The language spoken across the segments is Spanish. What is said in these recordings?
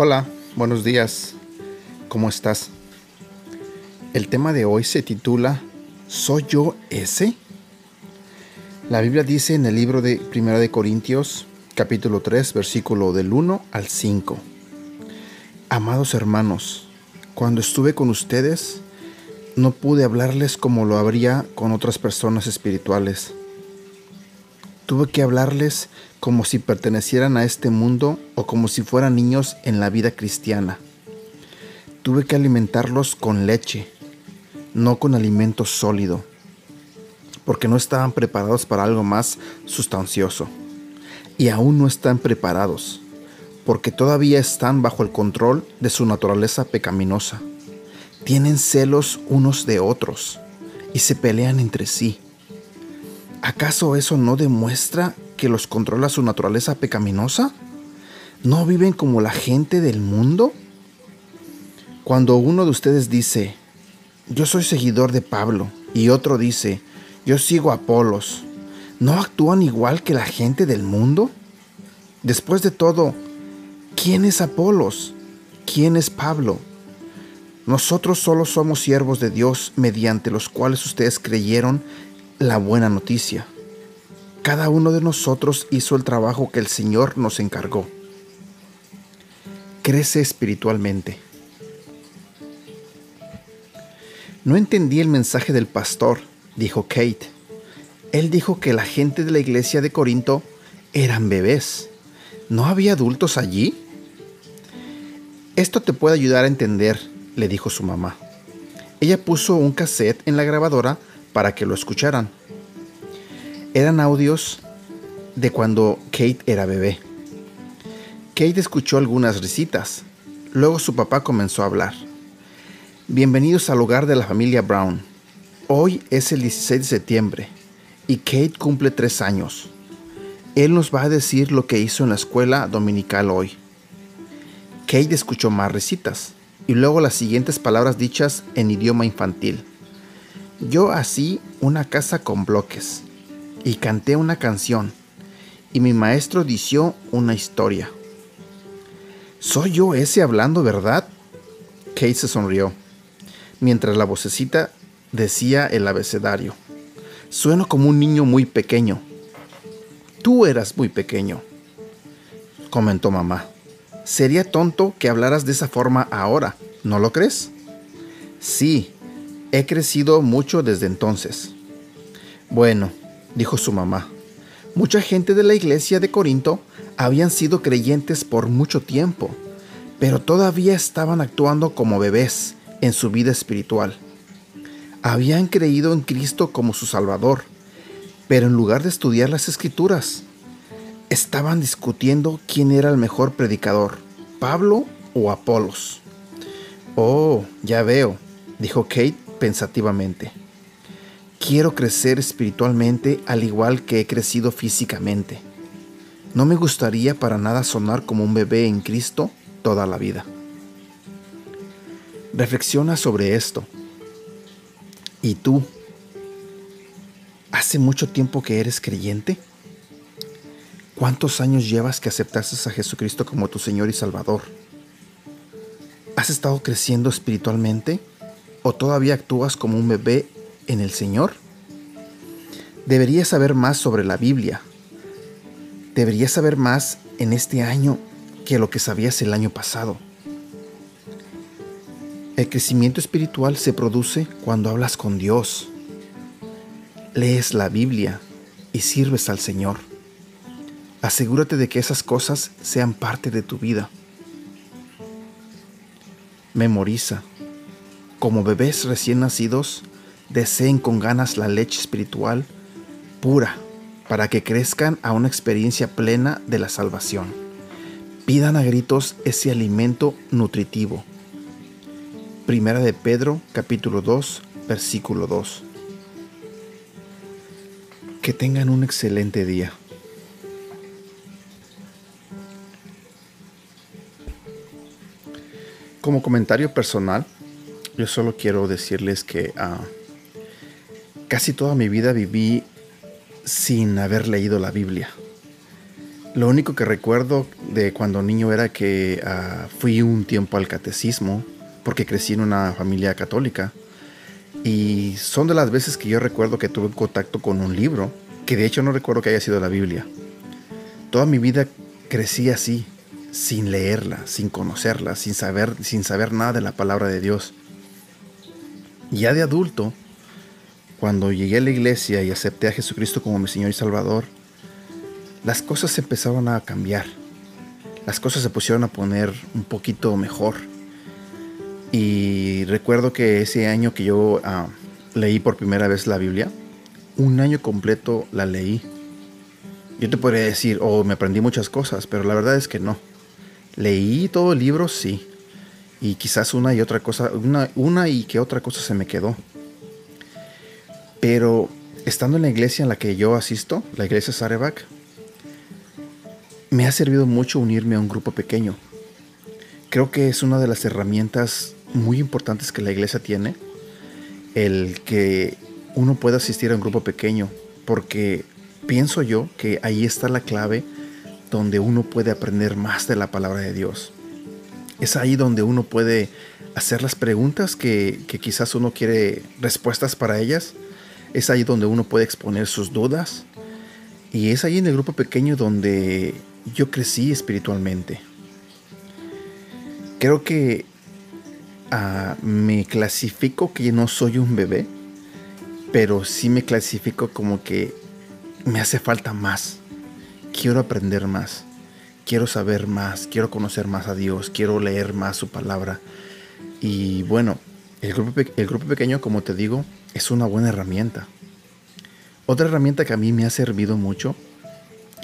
Hola, buenos días. ¿Cómo estás? El tema de hoy se titula ¿Soy yo ese? La Biblia dice en el libro de Primera de Corintios, capítulo 3, versículo del 1 al 5. Amados hermanos, cuando estuve con ustedes, no pude hablarles como lo habría con otras personas espirituales Tuve que hablarles como si pertenecieran a este mundo o como si fueran niños en la vida cristiana. Tuve que alimentarlos con leche, no con alimento sólido, porque no estaban preparados para algo más sustancioso. Y aún no están preparados, porque todavía están bajo el control de su naturaleza pecaminosa. Tienen celos unos de otros y se pelean entre sí ¿Acaso eso no demuestra que los controla su naturaleza pecaminosa? ¿No viven como la gente del mundo? Cuando uno de ustedes dice, yo soy seguidor de Pablo, y otro dice, yo sigo a Apolos, ¿no actúan igual que la gente del mundo? Después de todo, ¿quién es Apolos? ¿Quién es Pablo? Nosotros solo somos siervos de Dios mediante los cuales ustedes creyeron la buena noticia. Cada uno de nosotros hizo el trabajo que el Señor nos encargó. Crece espiritualmente. No entendí el mensaje del pastor, dijo Kate. Él dijo que la gente de la iglesia de Corinto eran bebés. ¿No había adultos allí? Esto te puede ayudar a entender, le dijo su mamá. Ella puso un cassette en la grabadora para que lo escucharan. Eran audios de cuando Kate era bebé. Kate escuchó algunas risitas. Luego su papá comenzó a hablar. Bienvenidos al hogar de la familia Brown. Hoy es el 16 de septiembre y Kate cumple tres años. Él nos va a decir lo que hizo en la escuela dominical hoy. Kate escuchó más risitas y luego las siguientes palabras dichas en idioma infantil. Yo así una casa con bloques y canté una canción y mi maestro dició una historia. ¿Soy yo ese hablando verdad? Kate se sonrió, mientras la vocecita decía el abecedario. Sueno como un niño muy pequeño. Tú eras muy pequeño, comentó mamá. Sería tonto que hablaras de esa forma ahora, ¿no lo crees? Sí, He crecido mucho desde entonces. Bueno, dijo su mamá, mucha gente de la iglesia de Corinto habían sido creyentes por mucho tiempo, pero todavía estaban actuando como bebés en su vida espiritual. Habían creído en Cristo como su Salvador, pero en lugar de estudiar las escrituras, estaban discutiendo quién era el mejor predicador, Pablo o Apolos. Oh, ya veo, dijo Kate pensativamente. Quiero crecer espiritualmente al igual que he crecido físicamente. No me gustaría para nada sonar como un bebé en Cristo toda la vida. Reflexiona sobre esto. ¿Y tú? ¿Hace mucho tiempo que eres creyente? ¿Cuántos años llevas que aceptaste a Jesucristo como tu Señor y Salvador? ¿Has estado creciendo espiritualmente? O todavía actúas como un bebé en el Señor? Deberías saber más sobre la Biblia. Deberías saber más en este año que lo que sabías el año pasado. El crecimiento espiritual se produce cuando hablas con Dios, lees la Biblia y sirves al Señor. Asegúrate de que esas cosas sean parte de tu vida. Memoriza, como bebés recién nacidos, deseen con ganas la leche espiritual pura para que crezcan a una experiencia plena de la salvación. Pidan a gritos ese alimento nutritivo. Primera de Pedro capítulo 2 versículo 2. Que tengan un excelente día. Como comentario personal, yo solo quiero decirles que ah, casi toda mi vida viví sin haber leído la Biblia. Lo único que recuerdo de cuando niño era que ah, fui un tiempo al catecismo, porque crecí en una familia católica. Y son de las veces que yo recuerdo que tuve contacto con un libro, que de hecho no recuerdo que haya sido la Biblia. Toda mi vida crecí así, sin leerla, sin conocerla, sin saber, sin saber nada de la palabra de Dios. Ya de adulto, cuando llegué a la iglesia y acepté a Jesucristo como mi Señor y Salvador, las cosas empezaron a cambiar. Las cosas se pusieron a poner un poquito mejor. Y recuerdo que ese año que yo ah, leí por primera vez la Biblia, un año completo la leí. Yo te podría decir, oh, me aprendí muchas cosas, pero la verdad es que no. Leí todo el libro, sí. Y quizás una y otra cosa, una, una y que otra cosa se me quedó. Pero estando en la iglesia en la que yo asisto, la iglesia Sarebac, me ha servido mucho unirme a un grupo pequeño. Creo que es una de las herramientas muy importantes que la iglesia tiene, el que uno pueda asistir a un grupo pequeño, porque pienso yo que ahí está la clave donde uno puede aprender más de la palabra de Dios. Es ahí donde uno puede hacer las preguntas que, quizás uno quiere respuestas para ellas. Es ahí donde uno puede exponer sus dudas. Y es ahí en el grupo pequeño donde yo crecí espiritualmente. Creo que ah, me clasifico que no soy un bebé, pero sí me clasifico como que me hace falta más. Quiero aprender más, quiero saber más, quiero conocer más a Dios, quiero leer más su palabra. Y bueno, el grupo, el grupo pequeño, como te digo, es una buena herramienta. Otra herramienta que a mí me ha servido mucho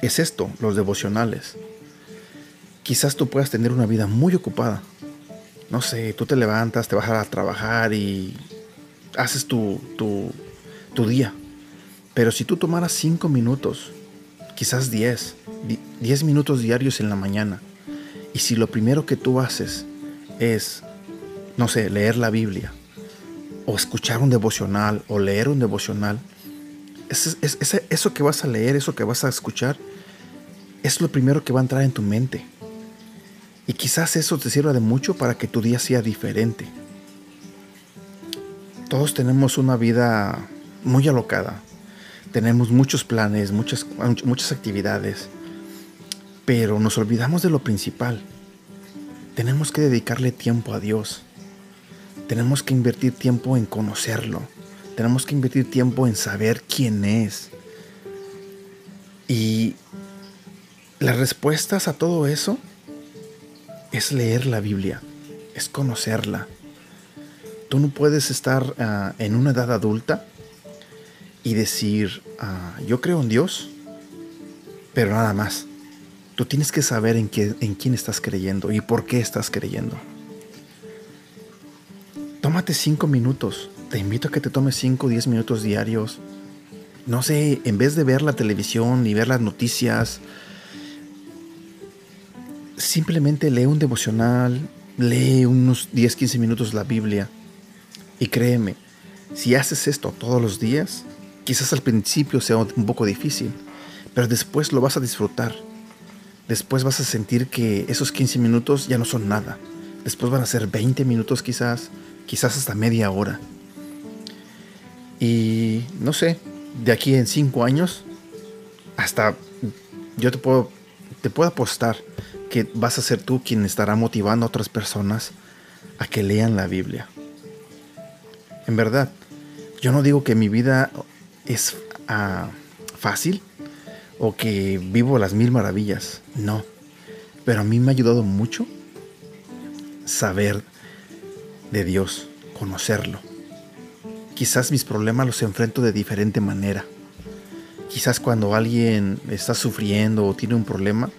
es esto, los devocionales. Quizás tú puedas tener una vida muy ocupada. No sé, tú te levantas, te vas a trabajar y haces tu, tu, tu día. Pero si tú tomaras 5 minutos, quizás 10, 10 minutos diarios en la mañana, y si lo primero que tú haces es, no sé, leer la Biblia, o escuchar un devocional, o leer un devocional, eso que vas a leer, eso que vas a escuchar, es lo primero que va a entrar en tu mente. Y quizás eso te sirva de mucho para que tu día sea diferente. Todos tenemos una vida muy alocada. Tenemos muchos planes, muchas, muchas actividades. Pero nos olvidamos de lo principal. Tenemos que dedicarle tiempo a Dios. Tenemos que invertir tiempo en conocerlo tenemos que invertir tiempo en saber quién es. Y las respuestas a todo eso es leer la Biblia, es conocerla. Tú no puedes estar ah, en una edad adulta y decir, ah, yo creo en Dios, pero nada más. Tú tienes que saber en, qué, en quién estás creyendo y por qué estás creyendo. Tómate cinco minutos te invito a que te tomes 5 o 10 minutos diarios. No sé, en vez de ver la televisión y ver las noticias, simplemente lee un devocional, lee unos 10, 15 minutos la Biblia. Y créeme, si haces esto todos los días, quizás al principio sea un poco difícil, pero después lo vas a disfrutar. Después vas a sentir que esos 15 minutos ya no son nada. Después van a ser 20 minutos quizás, quizás hasta media hora. Y no sé, de aquí en cinco años, hasta yo te puedo, te puedo apostar que vas a ser tú quien estará motivando a otras personas a que lean la Biblia. En verdad, yo no digo que mi vida es ah, fácil o que vivo las mil maravillas, no. Pero a mí me ha ayudado mucho saber de Dios, conocerlo. Quizás mis problemas los enfrento de diferente manera. Quizás cuando alguien está sufriendo o tiene un problema,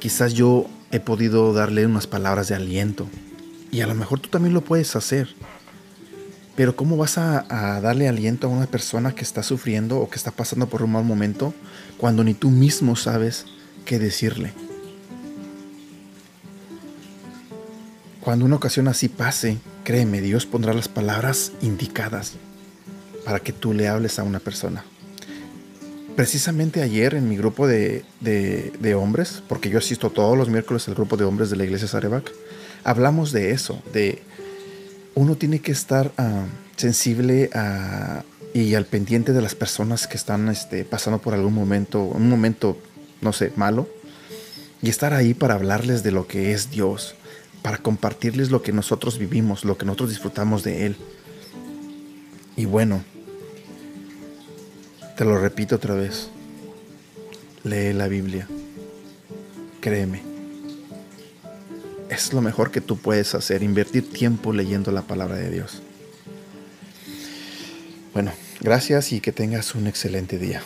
quizás yo he podido darle unas palabras de aliento. Y a lo mejor tú también lo puedes hacer. Pero ¿cómo vas a, darle aliento a una persona que está sufriendo o que está pasando por un mal momento cuando ni tú mismo sabes qué decirle? Cuando una ocasión así pase, créeme, Dios pondrá las palabras indicadas para que tú le hables a una persona. precisamente ayer en mi grupo de, hombres, porque yo asisto todos los miércoles al grupo de hombres de la iglesia Sarebac, hablamos de eso, de uno tiene que estar ah, sensible y al pendiente de las personas que están este, pasando por algún momento, un momento, no sé, malo, y estar ahí para hablarles de lo que es Dios, para compartirles lo que nosotros vivimos, lo que nosotros disfrutamos de Él. Y bueno, te lo repito otra vez, lee la Biblia, créeme, es lo mejor que tú puedes hacer, invertir tiempo leyendo la palabra de Dios. Bueno, gracias y que tengas un excelente día.